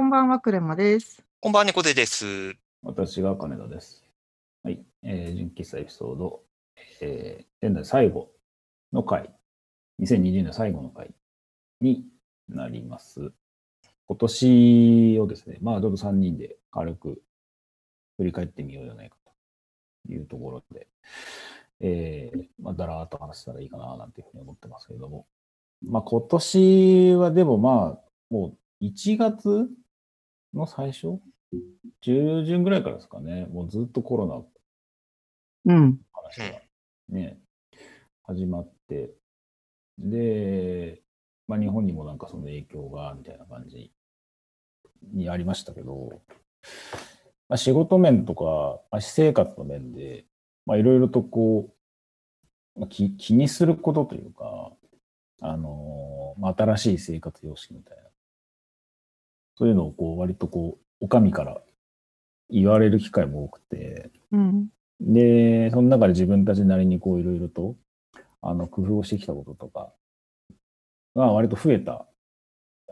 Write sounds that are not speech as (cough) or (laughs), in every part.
こんばんは、クレマです。こんばんは、猫背です。私が金田です。はい。えー、純喫茶エピソード、えー、現在最後の回、2020年最後の回になります。今年をですね、まあ、ちょっと3人で軽く振り返ってみようじゃないかというところで、えー、まあ、だらーっと話したらいいかな、なんていうふうに思ってますけれども、まあ、今年はでもまあ、もう1月の最初？中旬ぐらいからですかね、もうずっとコロナうん。話がね、始まって、で、まあ、日本にもなんかその影響がみたいな感じにありましたけど、まあ、仕事面とか、まあ私生活の面で、まあ、いろいろとこう、まあ、気気にすることというか、あのまあ、新しい生活様式みたいな、そういうのをこう割とこう、お上から言われる機会も多くて、うん。で、その中で自分たちなりにこういろいろと、あの、工夫をしてきたこととかが割と増えた、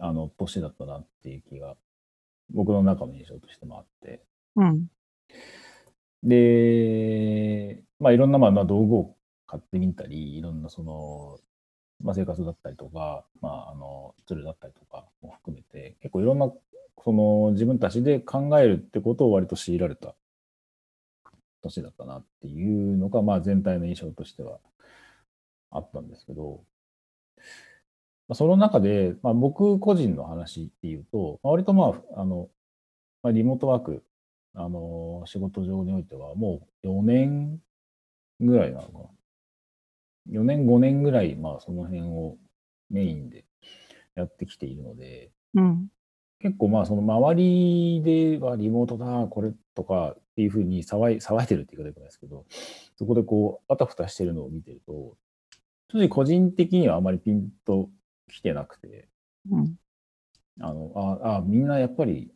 あの、年だったなっていう気が、僕の中の印象としてもあって。うん。で、まあいろんなまあまあ道具を買ってみたり、いろんなその、まあ生活だったりとか、まああの、ツールだったりとかも含めて、結構いろんな、その自分たちで考えるってことを割と強いられた年だったなっていうのが、まあ全体の印象としてはあったんですけど、まあその中で、まあ僕個人の話っていうと、まあ割とまあ、あの、まあリモートワーク、あの、仕事上においてはもう4年ぐらいなのかな。4年、5年ぐらい、まあその辺をメインでやってきているので、うん。結構まあその周りではリモートだ、これとかっていうふうに騒い騒いでるって言い方じゃないですけど、そこでこう、あたふたしてるのを見てると、正直個人的にはあまりピンと来てなくて、うん。あの、あ、あ、みんなやっぱり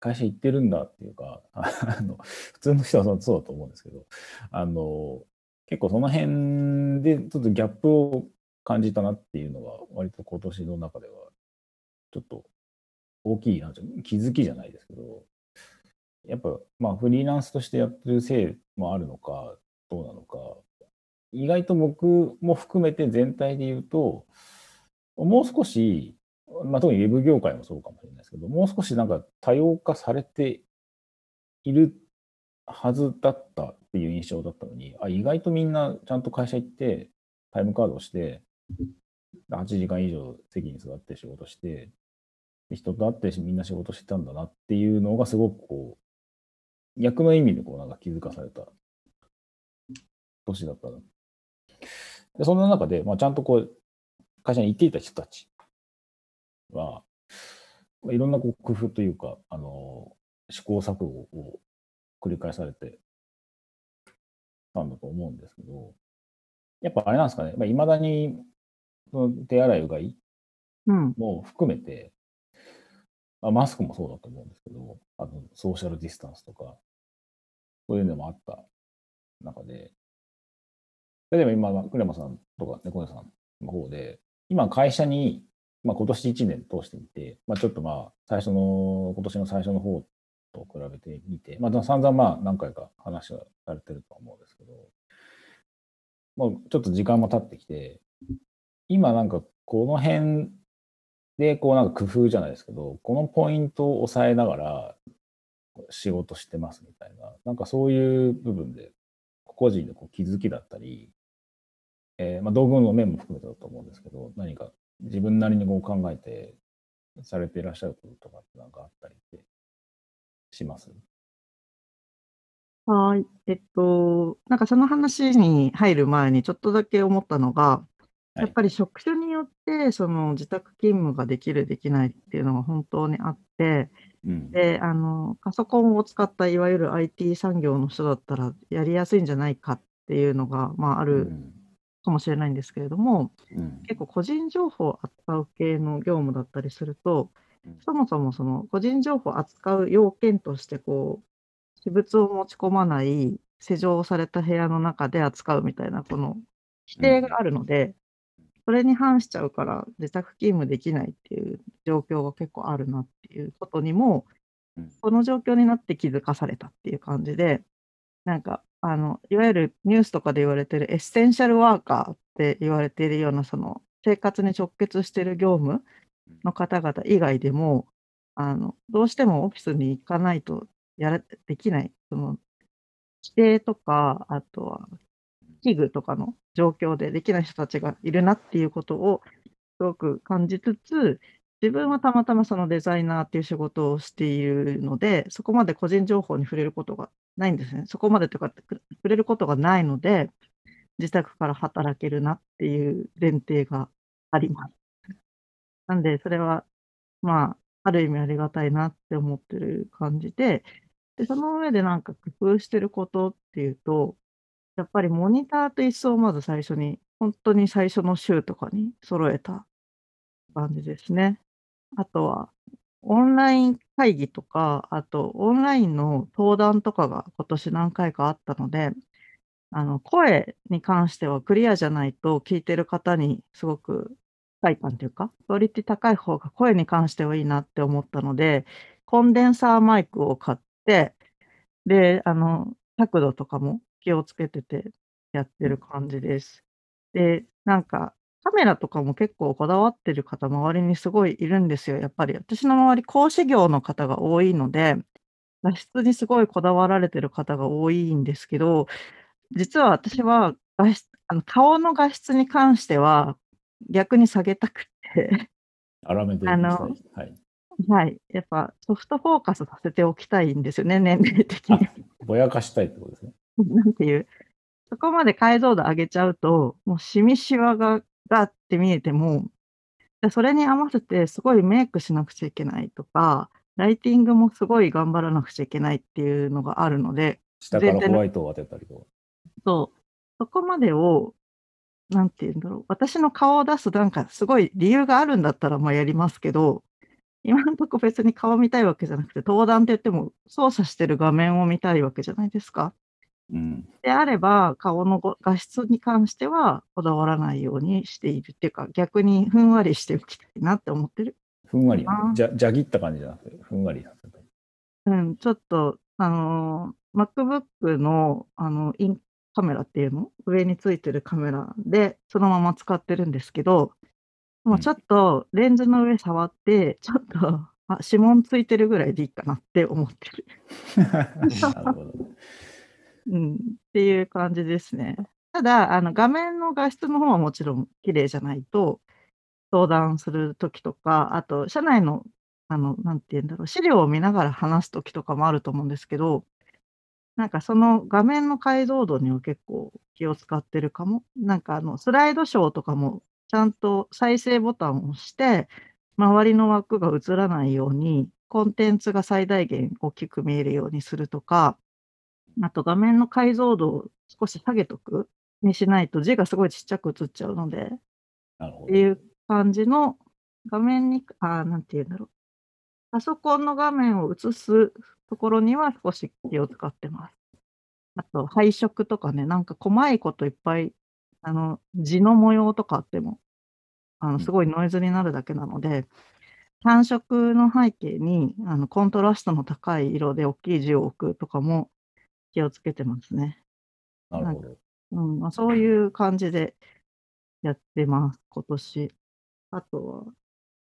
会社行ってるんだっていうか、あの、普通の人はそうそうだと思うんですけど、あの、結構その辺でちょっとギャップを感じたなっていうのが、割と今年の中では、ちょっと大きい、なんていうの気づきじゃないですけど、やっぱ、まあ、フリーランスとしてやってるせいもあるのか、どうなのか、意外と僕も含めて全体で言うと、もう少し、まあ、特にウェブ業界もそうかもしれないですけど、もう少しなんか多様化されているはずだったっていう印象だったのに、あ、意外とみんなちゃんと会社行って、タイムカードをして、8時間以上席に座って仕事して、人と会ってみんな仕事してたんだなっていうのがすごくこう、逆の意味でこうなんか気づかされた年だったな。で、そんな中で、まあ、ちゃんとこう、会社に行っていた人たちは、まあいろんなこう工夫というか、あの、試行錯誤を繰り返されてたんだと思うんですけど、やっぱあれなんですかね、まあ、未だにその手洗いうがいうん。も含めて、まあ、マスクもそうだと思うんですけど、あのソーシャルディスタンスとか、そういうのもあった中で、例えば今、クレマさんとか猫根さんの方で、今会社に、まあ、今年1年通してみて、まあ、ちょっとまあ、最初の、今年の最初の方と比べてみて、まあ、散々まあ何回か話はされてると思うんですけど、もうちょっと時間も経ってきて、今なんかこの辺で、こうなんか工夫じゃないですけど、このポイントを押さえながら仕事してますみたいな、なんかそういう部分で、個人のこう気づきだったり、えーまあ、道具の面も含めてだと思うんですけど、何か自分なりにこう考えてされていらっしゃることとかってなんかあったりってします？はい。えっと、なんかその話に入る前にちょっとだけ思ったのが、はいやっぱり職種によって、その自宅勤務ができる、できないっていうのが本当にあって、うん。で、あの、パソコンを使ったいわゆる IT 産業の人だったらやりやすいんじゃないかっていうのが、まあ、あうるんかもしれないんですけれども、うん結構個人情報を扱う系の業務だったりするとうん、そもそもその個人情報を扱う要件として、こう、私物を持ち込まない施錠された部屋の中で扱うみたいな、この規定があるので、それに反しちゃうから自宅勤務できないっていう状況が結構あるなっていうことにも、うん。この状況になって気づかされたっていう感じで、なんか、あの、いわゆるニュースとかで言われてるエッセンシャルワーカーって言われているような、その生活に直結している業務の方々以外でも、あの、どうしてもオフィスに行かないとやらできない、その、規定とか、あとは器具とかの状況でできない人たちがいるなっていうことをすごく感じつつ、自分はたまたまそのデザイナーっていう仕事をしているので、そこまで個人情報に触れることがないんですね。そこまでとか、触れることがないので、自宅から働けるなっていう前提があります。なんで、それは、まあ、ある意味ありがたいなって思ってる感じで、で、その上でなんか工夫してることっていうと、やっぱりモニターと椅子をまず最初に、本当に最初の週とかに揃えた感じですね。あとは、オンライン会議とか、あとオンラインの登壇とかが今年何回かあったので、あの、声に関してはクリアじゃないと聞いてる方にすごく快感というか、クオリティ高い方が声に関してはいいなって思ったので、コンデンサーマイクを買って、で、あの、角度とかも気をつけててやってる感じです。で、なんか、カメラとかも結構こだわってる方、周りにすごいいるんですよ、やっぱり。私の周り、講師業の方が多いので、画質にすごいこだわられてる方が多いんですけど、実は私は画質あの、顔の画質に関しては、逆に下げたくって、荒めであですねのはい。はい、やっぱソフトフォーカスさせておきたいんですよね、年齢的あに。、ぼやかしたいってことですね。なんていう、そこまで解像度上げちゃうと、もうシミシワがガって見えても、で、それに合わせてすごいメイクしなくちゃいけないとか、ライティングもすごい頑張らなくちゃいけないっていうのがあるので、下からホワイトを当てたりとか。そう、そこまでを、なんていうんだろう、私の顔を出すなんかすごい理由があるんだったら、ま、やりますけど、今んとこ別に顔見たいわけじゃなくて、登壇って言っても操作してる画面を見たいわけじゃないですか。うん。であれば、顔のご画質に関してはこだわらないようにしているっていうか、逆にふんわりしておきたいなって思ってる。ふんわりあーじゃ、じゃぎった感じじゃなくて、ふんわりうん、ちょっと、あの、MacBook の、あの、インカメラっていうの？上についてるカメラで、そのまま使ってるんですけど、もうちょっとレンズの上触って、ちょっと、あ、指紋ついてるぐらいでいいかなって思ってる。(laughs) うん、っていう感じですね。ただ、あの、画面の画質の方はもちろん綺麗じゃないと、登壇する時とか、あと社内の、あの、なんて言うんだろう、資料を見ながら話す時とかもあると思うんですけど、なんかその画面の解像度には結構気を使ってるかも。なんかあの、スライドショーとかもちゃんと再生ボタンを押して、周りの枠が映らないように、コンテンツが最大限大きく見えるようにするとか、あと画面の解像度を少し下げとくにしないと字がすごいちっちゃく映っちゃうので。っていう感じの画面に、あーなんて言うんだろう。パソコンの画面を映すところには少し気を使ってます。あと配色とかね、なんか細いこといっぱい、あの、字の模様とかあっても、あの、うんすごいノイズになるだけなので、単色の背景に、あの、コントラストの高い色で大きい字を置くとかも気をつけてますね。なるほど。うん、まあ、そういう感じでやってます、今年。あとは、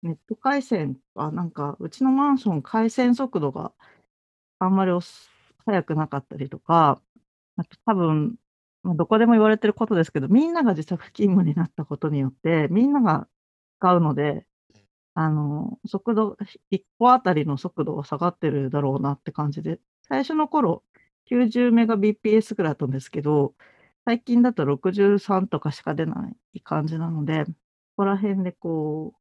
ネット回線はなんか、うちのマンション回線速度があんまりおす速くなかったりとか、あと多分、まあ、どこでも言われてることですけど、みんなが自宅勤務になったことによって、みんなが使うので、あの、速度、1個あたりの速度は下がってるだろうなって感じで、最初の頃、90メガ bps ぐらいだったんですけど、最近だと63とかしか出ない感じなので、ここら辺でこ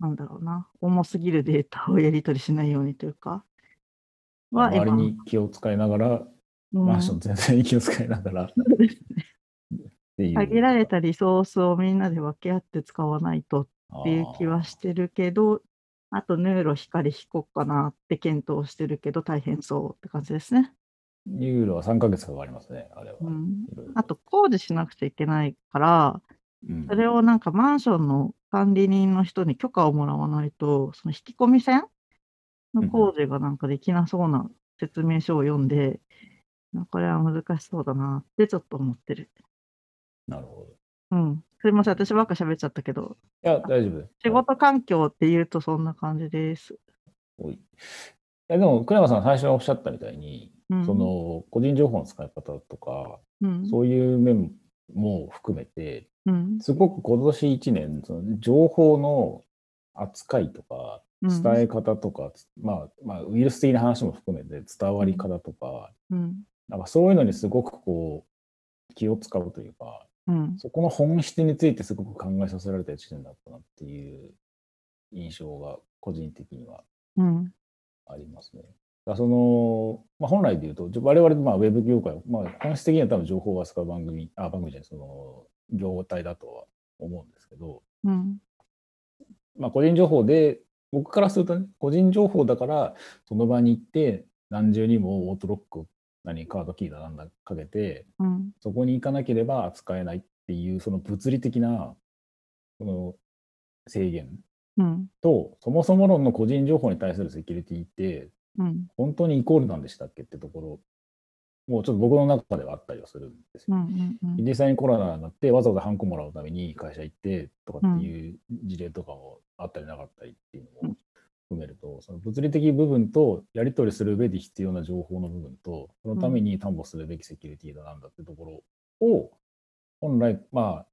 う、なんだろうな、重すぎるデータをやり取りしないようにというか、は周り今に気を使いながら、うん。マンション全体に気を使いながら。限られたリソースをみんなで分け合って使わないとっていう気はしてるけど、あとヌーロ光引こうかなって検討してるけど大変そうって感じですね。ユーロは3ヶ月かかりますね、あれは。うん、あと工事しなくちゃいけないから、うん。それをなんかマンションの管理人の人に許可をもらわないと、その引き込み線の工事がなんかできなそうな説明書を読んで、これは難しそうだなってちょっと思ってる。なるほど。うん。すいません、私ばっか喋っちゃったけど、いや、大丈夫です。仕事環境って言うとそんな感じです。おいいやでも、倉山さん最初おっしゃったみたいに、うん、その個人情報の使い方とか、うん、そういう面も含めて、うん、すごく今年1年、その情報の扱いとか、うん伝え方とか、まあ、まあ、ウイルス的な話も含めて伝わり方とか、うん、なんかそういうのにすごくこう、気を使うというか、うん、そこの本質についてすごく考えさせられた1年だったなっていう印象が個人的にはうん、ありますね。だその、まあ、本来で言うと、我々、まあ、ウェブ業界、まあ、本質的には多分情報を扱う番組、あ、番組じゃない、その、業態だとは思うんですけど、うん、まあ、個人情報で、僕からするとね、個人情報だから、その場に行って、何重にもオートロック、何、カードキーだなんだかけて、うん、そこに行かなければ扱えないっていう、その物理的な、その制限うん、と、そもそも論の個人情報に対するセキュリティって、うん、本当にイコールなんでしたっけってところ、もうちょっと僕の中ではあったりはするんですよ。うん、うん、実際にコロナになって、わざわざハンコもらうために会社行ってとかっていう事例とかもあったりなかったりっていうのも含めると、その物理的部分とやり取りする上で必要な情報の部分と、そのために担保するべきセキュリティだなんだってところを、本来、まあ、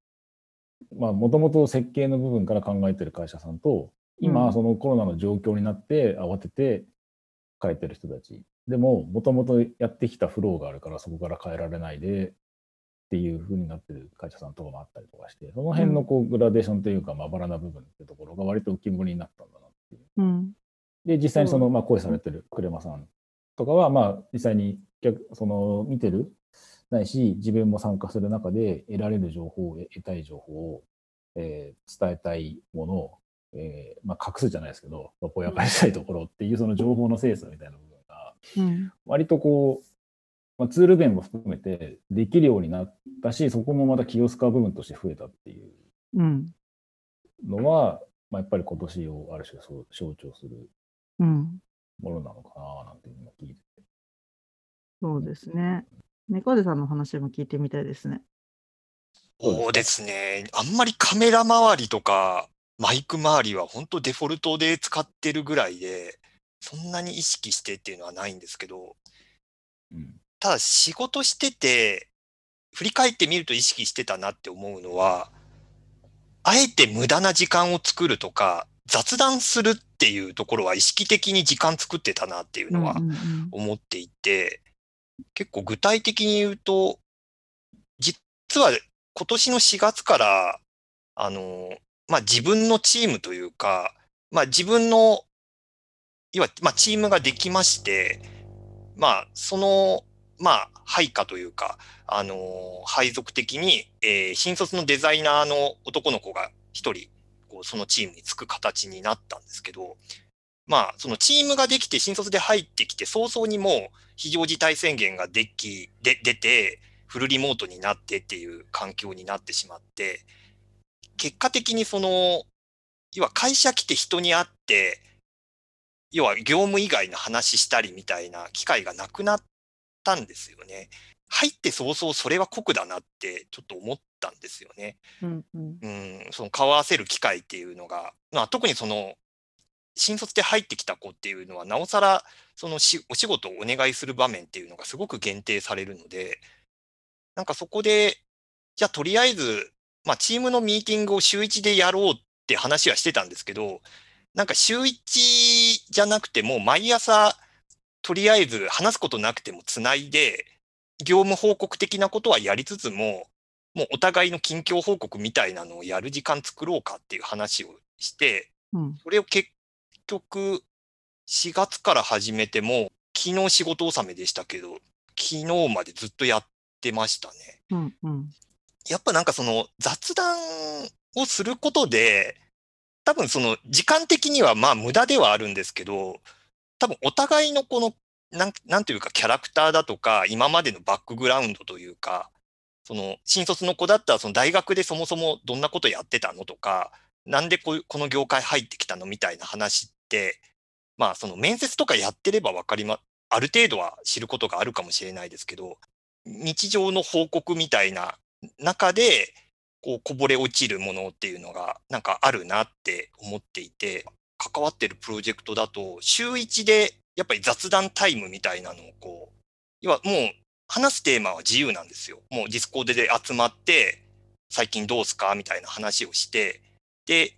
まあ、もともと設計の部分から考えてる会社さんと、今、うんそのコロナの状況になって慌てて変えてる人たち。でも、もともとやってきたフローがあるから、そこから変えられないでっていう風になってる会社さんとかもあったりとかして、その辺のこうグラデーションというか、まばらな部分ってところが割と浮き彫りになったんだなっていう。うん、で、実際にその、まあ、声されてるクレマさんとかは、まあ、実際に逆、その、見てる、ないし、自分も参加する中で得られる情報を、得たい情報を、えー伝えたいものを、えーまあ、隠すじゃないですけど、ぼやかしたいところっていう、その情報の精査みたいな部うん、割とこう、まあ、ツール面も含めてできるようになったし、そこもまた気を使う部分として増えたっていううん、のは、まあ、やっぱり今年をある種そう象徴するうん、ものなのかななんていうのを聞いてて。そうですね。猫背さんの話も聞いてみたいですね。そうですね。あんまりカメラ周りとかマイク周りは本当デフォルトで使ってるぐらいで、そんなに意識してっていうのはないんですけど、うん。ただ仕事してて、振り返ってみると意識してたなって思うのは、あえて無駄な時間を作るとか、雑談するっていうところは意識的に時間作ってたなっていうのは思っていて、結構具体的に言うと、実は今年の4月から、あの、まあ、自分のチームというか、まあ、自分の、いわゆる、まあ、チームができまして、まあ、その、まあ、配下というか、あの、配属的に、えー新卒のデザイナーの男の子が一人、こう、そのチームにつく形になったんですけど、まあ、そのチームができて新卒で入ってきて早々にもう非常事態宣言ができ、で、出て、フルリモートになってっていう環境になってしまって、結果的にその、要は会社来て人に会って、要は業務以外の話したりみたいな機会がなくなったんですよね。入って早々それは酷だなってちょっと思ったんですよね。うんうんうん、その顔合わせる機会っていうのが、まあ、特にその新卒で入ってきた子っていうのはなおさらそのしお仕事をお願いする場面っていうのがすごく限定されるのでなんかそこでじゃあとりあえず、まあ、チームのミーティングを週1でやろうって話はしてたんですけどなんか週1じゃなくてもう毎朝とりあえず話すことなくてもつないで業務報告的なことはやりつつももうお互いの近況報告みたいなのをやる時間作ろうかっていう話をして、うんそれを結局4月から始めても、昨日仕事納めでしたけど、昨日までずっとやってましたね。うんうんやっぱなんかその雑談をすることで、多分その時間的にはまあ無駄ではあるんですけど、多分お互いのこの、なんなんていうかキャラクターだとか、今までのバックグラウンドというか、その新卒の子だったらその大学でそもそもどんなことやってたのとか、なんでここの業界入ってきたのみたいな話って、まあその面接とかやってれば分かりま、ある程度は知ることがあるかもしれないですけど、日常の報告みたいな中で、こうこぼれ落ちるものっていうのがなんかあるなって思っていて、関わってるプロジェクトだと、週1でやっぱり雑談タイムみたいなのをこう、要はもう話すテーマは自由なんですよ。もう Discord で集まって、最近どうすかみたいな話をして、で、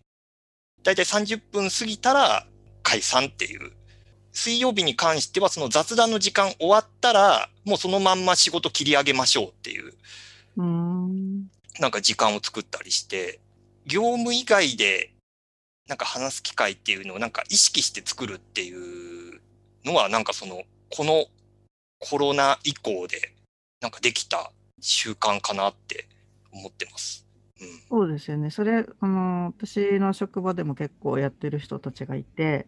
だいたい30分過ぎたら解散っていう。水曜日に関してはその雑談の時間終わったら、もうそのまんま仕事切り上げましょうっていう。うなんか時間を作ったりして、業務以外でなんか話す機会っていうのをなんか意識して作るっていうのはなんかその、このコロナ以降でなんかできた習慣かなって思ってます。うん、そうですよね。それ、あの、私の職場でも結構やってる人たちがいて、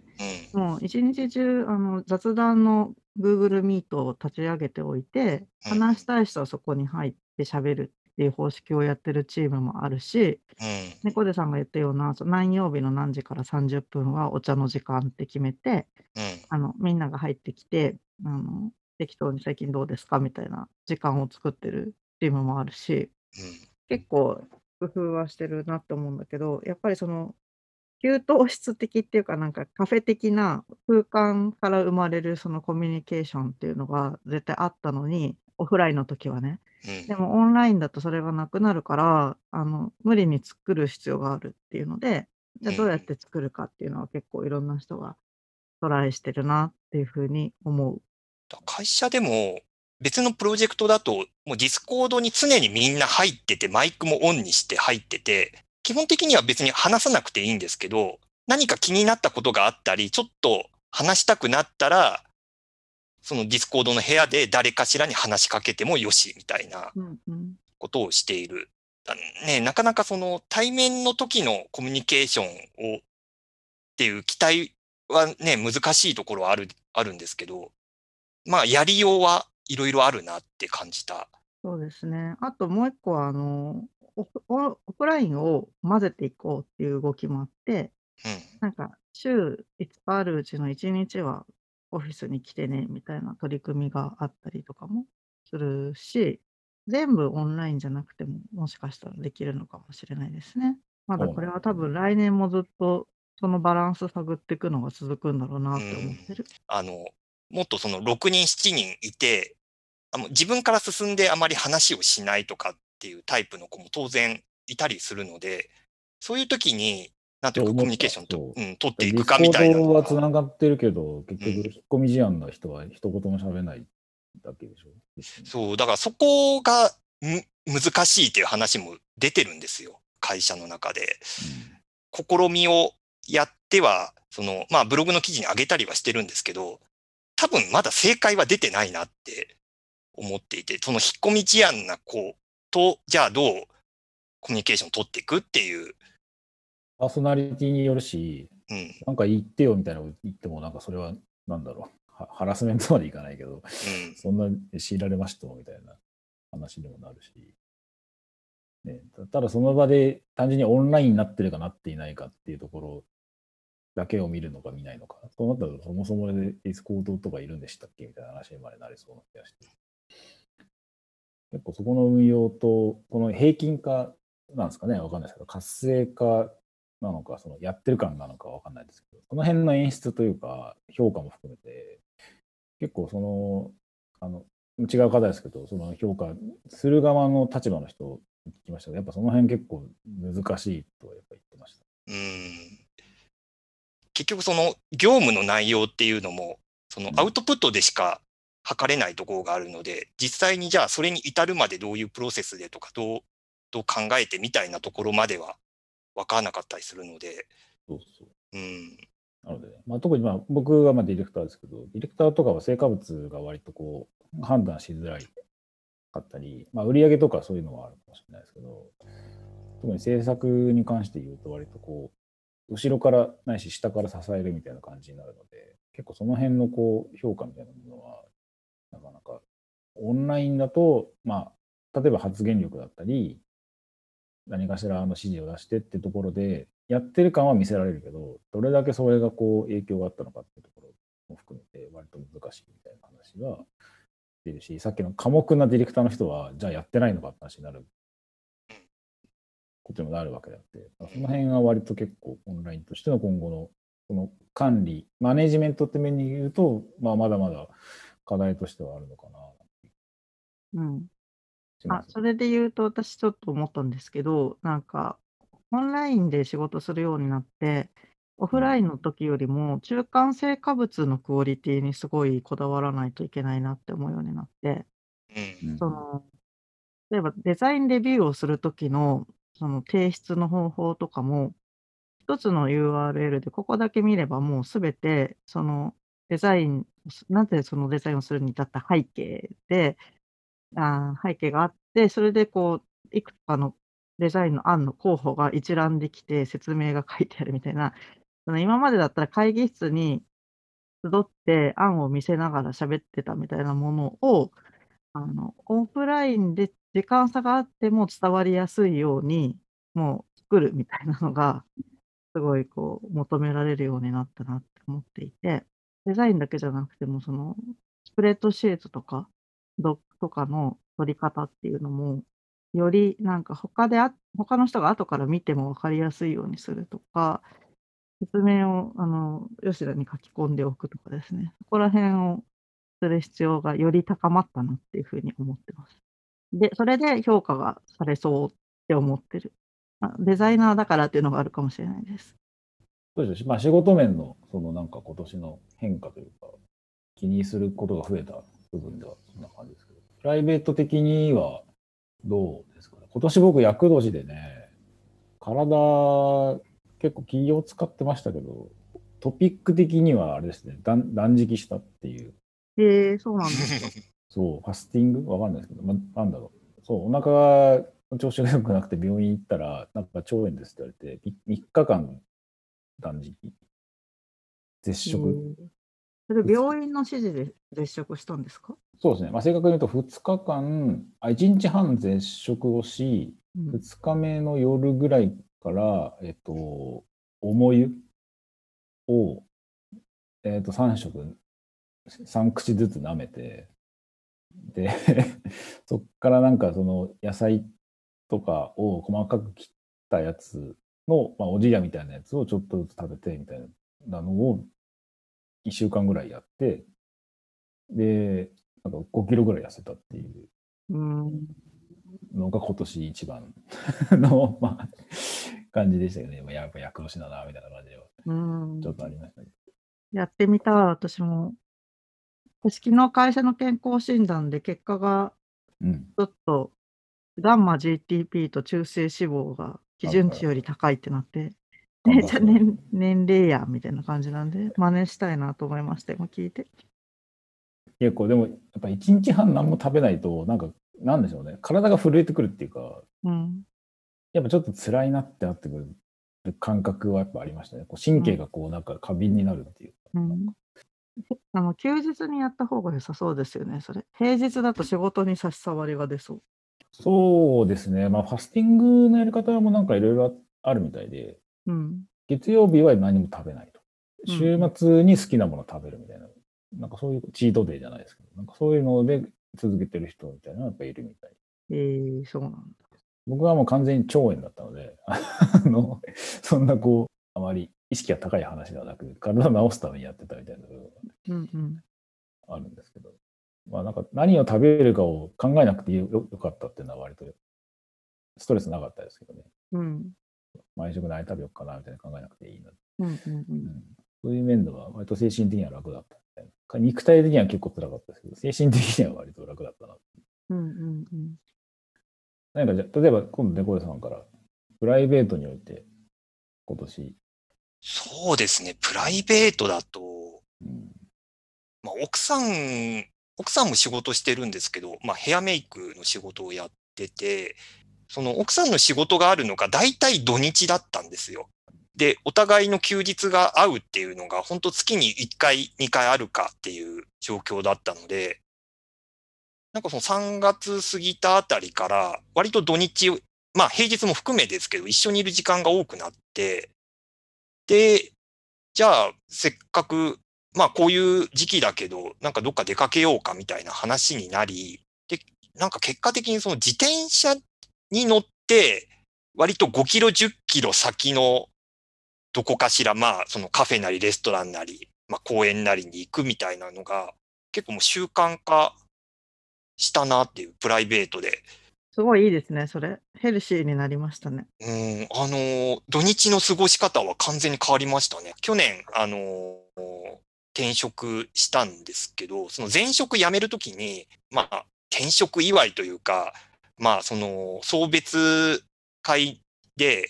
うん、もう一日中、あの、雑談の Google Meet を立ち上げておいて、話したい人はそこに入って喋るっていう方式をやってるチームもあるし、うん、猫背さんが言ったような、何曜日の何時から30分はお茶の時間って決めて、うん、あのみんなが入ってきてあの、適当に最近どうですかみたいな時間を作ってるチームもあるし、うん、結構工夫はしてるなって思うんだけど、やっぱりその給湯室的っていうか、なんかカフェ的な空間から生まれるそのコミュニケーションっていうのが絶対あったのに、オフラインの時はね。でもオンラインだとそれがなくなるから、あの、無理に作る必要があるっていうので、じゃあどうやって作るかっていうのは結構いろんな人がトライしてるなっていうふうに思う。会社でも別のプロジェクトだと、もう Discord に常にみんな入ってて、マイクもオンにして入ってて、基本的には別に話さなくていいんですけど、何か気になったことがあったり、ちょっと話したくなったら、その Discord の部屋で誰かしらに話しかけてもよし、みたいなことをしている。ね、なかなかその対面の時のコミュニケーションをっていう期待はね、難しいところはある、あるんですけど、まあ、やりようはいろいろあるなって感じた。そうですね。あともう一個は、あの、オフオフラインを混ぜていこうっていう動きもあって、うん、なんか週5日あるうちの1日はオフィスに来てねみたいな取り組みがあったりとかもするし、全部オンラインじゃなくても、もしかしたらできるのかもしれないですね。まだこれは多分来年もずっとそのバランス探っていくのが続くんだろうなって思ってる。あの、もっとその6人、7人いて、あの自分から進んであまり話をしないとかっていうタイプの子も当然いたりするので、そういう時になんていうか、コミュニケーションと、うん、取っていくかみたいな。はつながってるけど、結局、引っ込み思案の人は一言も喋らないだけでしょ。そう、だからそこが難しいっていう話も出てるんですよ、会社の中で。うん、試みをやっては、その、まあ、ブログの記事に上げたりはしてるんですけど、多分まだ正解は出てないなって思っていて、その引っ込み思案な子と、じゃあどうコミュニケーションを取っていくっていうパーソナリティによるし、うん、なんか言ってよみたいなの言っても、なんかそれは、なんだろう、ハラスメントまでいかないけど、うん、そんな強いられましたみたいな話にもなるし、ね、ただその場で単純にオンラインになってるかなっていないかっていうところだけを見るのか見ないのか、そうなったらそもそもで Discord とかいるんでしたっけみたいな話にまでなりそうな気がして。結構そこの運用と、この平均化なんですかね、わかんないですけど、活性化なのか、そのやってる感なのかわかんないですけど、その辺の演出というか、評価も含めて、結構その、あの、違う方ですけど、その評価する側の立場の人聞きましたけど、やっぱその辺結構難しいとやっぱ言ってました。うん結局その業務の内容っていうのも、そのアウトプットでしか測れないところがあるので、実際にじゃあそれに至るまでどういうプロセスでとか、どう、どう考えてみたいなところまでは分からなかったりするので。そうそう。うん。なので、まあ、特にまあ僕はまあディレクターですけど、ディレクターとかは成果物が割とこう判断しづらいかったり、まあ、売上とかそういうのはあるかもしれないですけど、特に制作に関して言うと割とこう、後ろからないし下から支えるみたいな感じになるので、結構その辺のこう評価みたいなものは、なかなかオンラインだと、まあ、例えば発言力だったり、何かしらの指示を出してってところで、やってる感は見せられるけど、どれだけそれがこう影響があったのかっていうところも含めて、割と難しいみたいな話が出るし、さっきの寡黙なディレクターの人は、じゃあやってないのかって話になることにもなるわけであって、その辺は割と結構オンラインとしての今後のこの管理、マネジメントって面に言うと、まあ、まだまだ課題としてはあるのかな。うん。します。あそれで言うと、私ちょっと思ったんですけど、なんか、オンラインで仕事するようになって、オフラインの時よりも中間成果物のクオリティにすごいこだわらないといけないなって思うようになって、うん。うん。その、例えばデザインレビューをするときの、その提出の方法とかも、一つの URL でここだけ見ればもうすべて、そのデザイン、なぜそのデザインをするに至った背景で、あ背景があって、それでこう、いくつかのデザインの案の候補が一覧できて説明が書いてあるみたいな、その今までだったら会議室に集って案を見せながら喋ってたみたいなものを、あの、オフラインで時間差があっても伝わりやすいように、もう作るみたいなのが、すごいこう、求められるようになったなって思っていて、デザインだけじゃなくても、その、スプレッドシートとか、ドックとかの取り方っていうのも、よりなんか他であ、他の人が後から見ても分かりやすいようにするとか、説明を、あの、吉田に書き込んでおくとかですね。そこら辺をする必要がより高まったなっていうふうに思ってます。で、それで評価がされそうって思ってる。まあデザイナーだからっていうのがあるかもしれないです。そうですまあ、仕事面の、そのなんか今年の変化というか、気にすることが増えた部分ではそんな感じですけど、プライベート的にはどうですかね？今年僕、厄年でね、体、結構気を使ってましたけど、トピック的にはあれですね、断断食したっていう、へえ、そうなんですか。(laughs) そう、ファスティング？わかんないですけど、ま、なんだろう。そう、お腹が調子が良くなくて病院行ったら、なんか腸炎ですって言われて、み3日間断食？絶食？それ病院の指示で絶食したんですか、そうですね。まあ、正確に言うと2日間、あ1日半絶食をし、うん2日目の夜ぐらいから、えっと、重湯を、えっと、3食、3口ずつ舐めて、で、(laughs) そっからなんかその野菜とかを細かく切ったやつの、まあ、おじやみたいなやつをちょっとずつ食べてみたいなのを1週間ぐらいやって、で、なんか5キロぐらい痩せたっていううん。のが今年一番 (laughs) の、まあ、感じでしたけどね。まあやっぱ厄年だな、みたいな感じではうんちょっとありましたね。やってみたい、私も。私、昨日会社の健康診断で結果がうん。ちょっとガンマ GTP と中性脂肪が基準値より高いってなって、はいね、(laughs) じゃあ年年齢やみたいな感じなんで、真似したいなと思いました、今聞いて。結構、でも、やっぱ一日半何も食べないと、なんか、なんでしょうね。体が震えてくるっていうか、うん。やっぱちょっと辛いなってなってくる感覚はやっぱありましたね。こう神経がこう、なんか過敏になるっていう。うん、あの休日にやった方が良さそうですよね、それ。平日だと仕事に差し障りが出そう。そうですね。まあ、ファスティングのやり方もなんかいろいろあるみたいで、うん。月曜日は何も食べないと。うん週末に好きなもの食べるみたいな、なんかそういうチートデイじゃないですけど、なんかそういうので続けてる人みたいなのがやっぱいるみたい。えー、そうなんだ。僕はもう完全に腸炎だったので、(laughs) あの、そんなこう、あまり意識が高い話ではなく、体を治すためにやってたみたいな部分うんうん。があるんですけど、まあなんか何を食べるかを考えなくてよよかったっていうのは割とストレスなかったですけどね。うん。毎食何食べようかなみたいな考えなくていいな、うんうんう。うんん。そういう面では割と精神的には楽だったみたいな。肉体的には結構辛かったですけど、精神的には割と楽だったな。うんうんうん。何かじゃ例えば今度猫背さんから、プライベートにおいて今年、そうですね。プライベートだと、うん、まあ、奥さん、奥さんも仕事してるんですけど、まあ、ヘアメイクの仕事をやってて、その奥さんの仕事があるのが大体土日だったんですよ。で、お互いの休日が合うっていうのが、本当月に1回、2回あるかっていう状況だったので、なんかその3月過ぎたあたりから、割と土日、まあ平日も含めですけど、一緒にいる時間が多くなって、で、じゃあ、せっかく、まあこういう時期だけど、なんかどっか出かけようかみたいな話になり、で、なんか結果的にその自転車に乗って、割と5キロ、10キロ先のどこかしら、まあそのカフェなりレストランなり、まあ公園なりに行くみたいなのが、結構もう習慣化したなっていう、プライベートで。すごいいいですね、それ。ヘルシーになりましたね。うん、あのー土日の過ごし方は完全に変わりましたね。去年、あのー転職したんですけど、その前職辞めるときに、まあ、転職祝いというか、まあ、その、送別会で、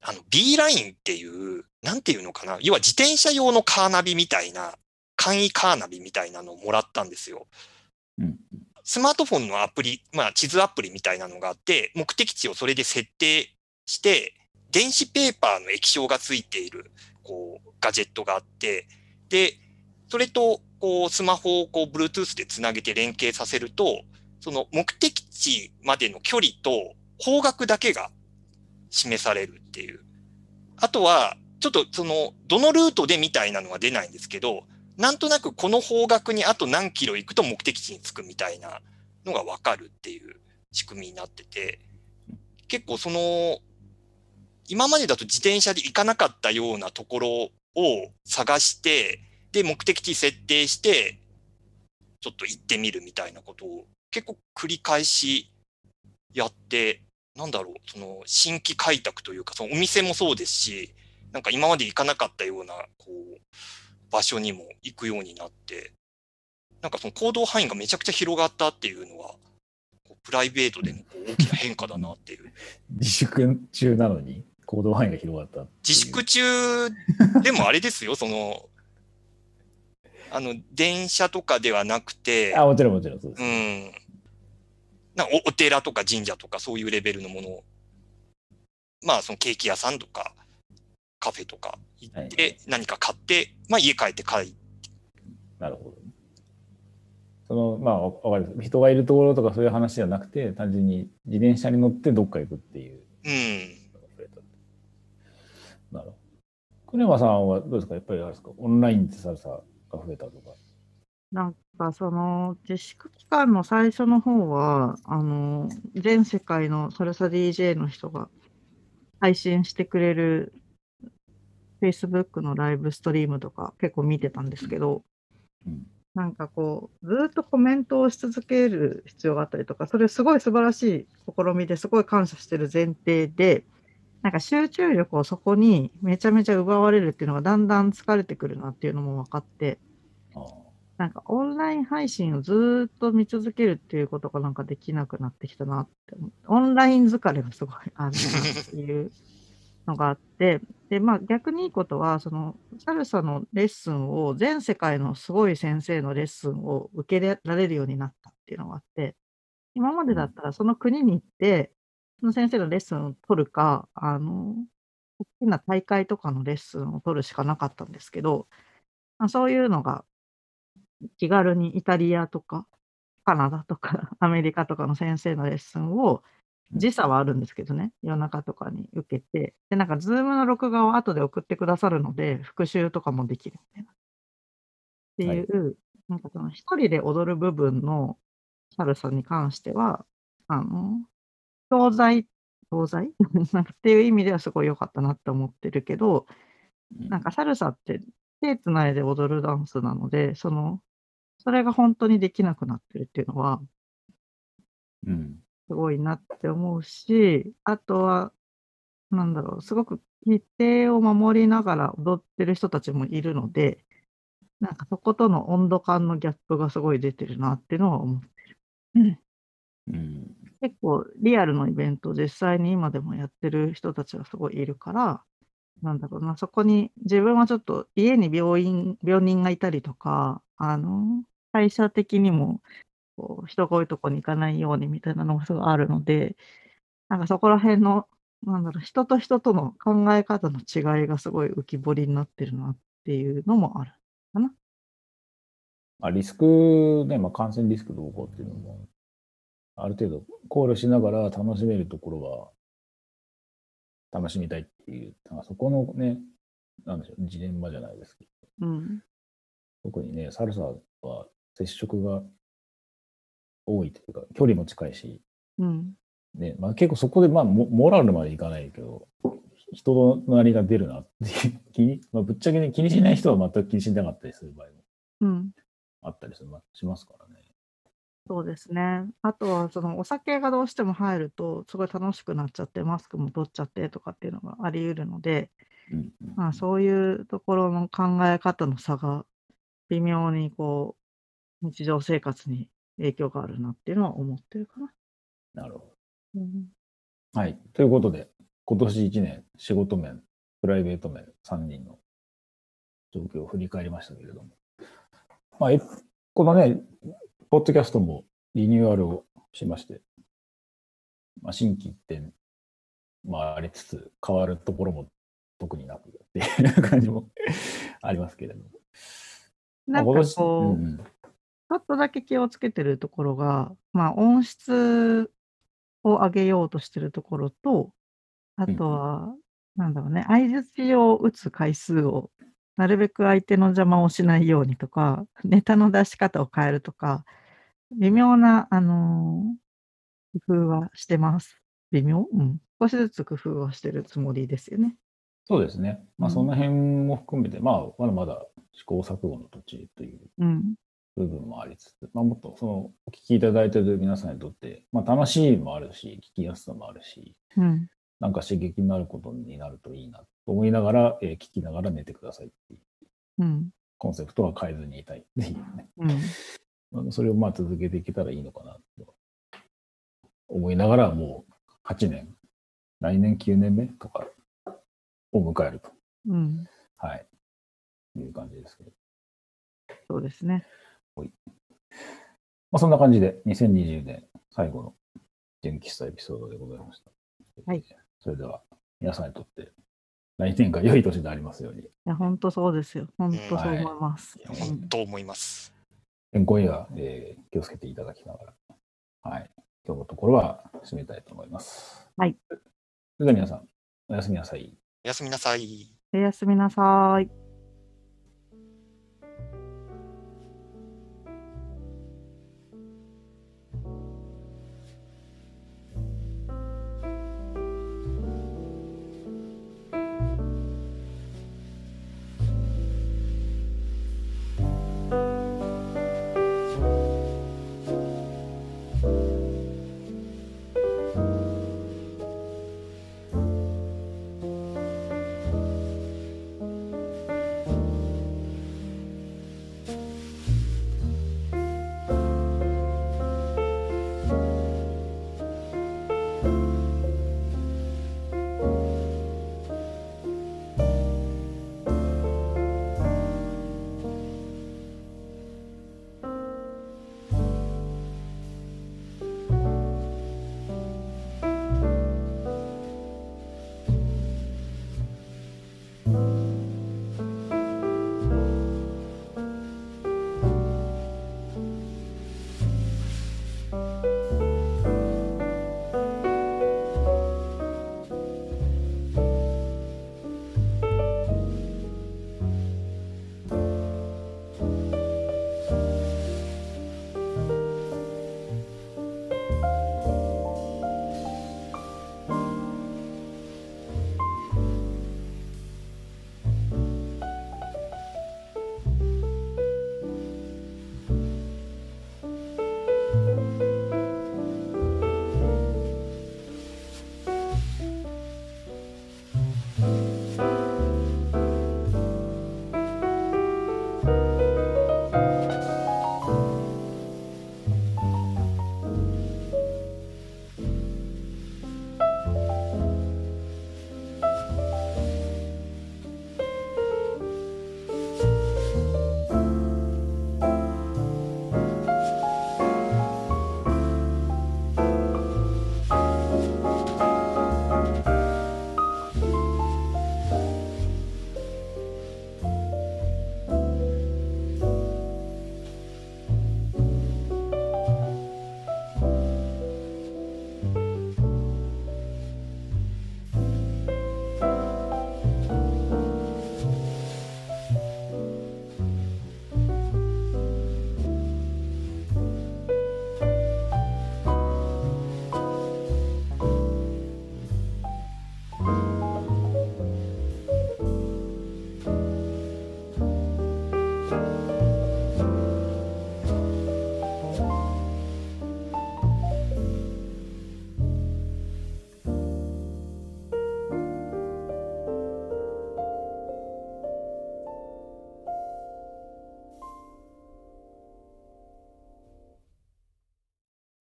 あの、B ラインっていう、なんていうのかな、要は自転車用のカーナビみたいな、簡易カーナビみたいなのをもらったんですよ。うんスマートフォンのアプリ、まあ、地図アプリみたいなのがあって、目的地をそれで設定して、電子ペーパーの液晶がついている、こう、ガジェットがあって、で、それと、こう、スマホをこう、Bluetooth でつなげて連携させると、その目的地までの距離と方角だけが示されるっていう。あとは、ちょっとその、どのルートでみたいなのは出ないんですけど、なんとなくこの方角にあと何キロ行くと目的地に着くみたいなのがわかるっていう仕組みになってて、結構その、今までだと自転車で行かなかったようなところを探して、で、目的地設定して、ちょっと行ってみるみたいなことを結構繰り返しやって、なんだろう、その新規開拓というか、そのお店もそうですし、なんか今まで行かなかったような、こう、場所にも行くようになって、なんかその行動範囲がめちゃくちゃ広がったっていうのは、プライベートでの大きな変化だなっていう。自粛中なのに行動範囲が広がった自粛中でもあれですよ、その、あの、電車とかではなくて、あ、もちろんもちろんそうです。うん。なんかおお寺とか神社とかそういうレベルのものを、まあそのケーキ屋さんとかカフェとか行っはいて何か買って、まあ家帰って帰なるほど。その、まあ、わわかります。人がいるところとかそういう話じゃなくて、単純に自転車に乗ってどっか行くっていううん。のが増えた。なるほど。栗山さんはどうですか？やっぱりあれですか？オンラインでサルサが増えたとか。なんかその自粛期間の最初の方は、あの、全世界のサルサ DJ の人が配信してくれる Facebook のライブストリームとか結構見てたんですけど、うん。なんかこう、ずーっとコメントをし続ける必要があったりとか、それすごい素晴らしい試みですごい感謝してる前提で、なんか集中力をそこにめちゃめちゃ奪われるっていうのがだんだん疲れてくるなっていうのも分かって、なんかオンライン配信をずっと見続けるっていうことがなんかできなくなってきたなって。オンライン疲れがすごいあるなっていうのがあって、で、まあ逆にいいことは、そのサルサのレッスンを全世界のすごい先生のレッスンを受けられるようになったっていうのがあって、今までだったらその国に行って、その先生のレッスンを取るか、あの、大きな大会とかのレッスンを取るしかなかったんですけど、ま、そういうのが気軽にイタリアとかカナダとか (laughs) アメリカとかの先生のレッスンを時差はあるんですけどね、夜中とかに受けて、で、なんか、ズームの録画を後で送ってくださるので、復習とかもできるみたいな。っていう、なんかその一人で踊る部分のサルサに関しては、あの、教材、教材？(laughs) っていう意味ではすごい良かったなって思ってるけど、なんかサルサって手つないで踊るダンスなので、その、それが本当にできなくなってるっていうのは、うん。すごいなって思うし、あとは、なんだろう、すごく規定を守りながら踊ってる人たちもいるので、なんかそことの温度感のギャップがすごい出てるなっていうのは思ってる。うんうん。結構リアルのイベント、実際に今でもやってる人たちがすごいいるから、なんだろうな、そこに自分はちょっと家に病院、病人がいたりとか、あの、会社的にもこう人が多いとこに行かないようにみたいなのがすごいあるので、なんかそこら辺の、なんだろう、人と人との考え方の違いがすごい浮き彫りになってるなっていうのもあるかな。まあ、リスク、ね、まあ、感染リスクどうこうっていうのも、ある程度考慮しながら楽しめるところは楽しみたいっていう、なんかそこのね、なんでしょう、ジレンマじゃないですけど、うん。特にね、サルサは接触が多いというか、距離も近いし、うん。ね、まあ、結構そこで、まあ、モモラルまでいかないけど、人のなりが出るなっていう気に、まあ、ぶっちゃけね、気にしない人は全く気にしなかったりする場合もうん。あったりするましますからね。そうですね。あとは、そのお酒がどうしても入ると、すごい楽しくなっちゃって、マスクも取っちゃってとかっていうのがあり得るので、うんうんまあ、そういうところの考え方の差が、微妙にこう、日常生活に影響があるなっていうのは思ってるかな。なるほど。うん。はい。ということで、今年1年、仕事面、プライベート面、3人の状況を振り返りましたけれども。まあ、えこのね、ポッドキャストもリニューアルをしまして、まあ、新規一点、まあ、ありつつ、変わるところも特になくっていう感じもありますけれども。なんかこう、うんうんちょっとだけ気をつけてるところが、まあ、音質を上げようとしてるところと、あとは、なんだろうね、相槌を打つ回数を、なるべく相手の邪魔をしないようにとか、ネタの出し方を変えるとか、微妙な、あのー工夫はしてます。微妙？うん。少しずつ工夫はしてるつもりですよね。そうですね。まあ、うんその辺も含めて、まあ、まだまだ試行錯誤の途中といううん。部分もありつつ、まあ、もっとそのお聞きいただいている皆さんにとって、まあ、楽しいもあるし、聞きやすさもあるし、うん。なんか刺激になることになるといいなと思いながら、えー聞きながら寝てくださいっていううん。コンセプトは変えずにいたいっていうね。うん。ま (laughs) あそれをまあ続けていけたらいいのかなと思いながら、もう8年、来年9年目とかを迎えると、うん。はい、いう感じですけど。そうですね。まあ、そんな感じで、2020年最後の純喫茶エピソードでございました。はい。それでは、皆さんにとって、来年が良い年でありますように、いや、本当そうですよ。本当そう思います。いや本当思います。健康には、えー気をつけていただきながら、はい。今日のところは締めたいと思います。はい。それでは皆さん、おやすみなさい。おやすみなさい。おやすみなさい。